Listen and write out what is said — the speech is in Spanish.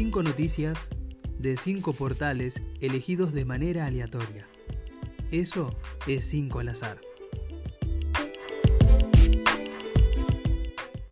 5 noticias de 5 portales elegidos de manera aleatoria. Eso es 5 al azar.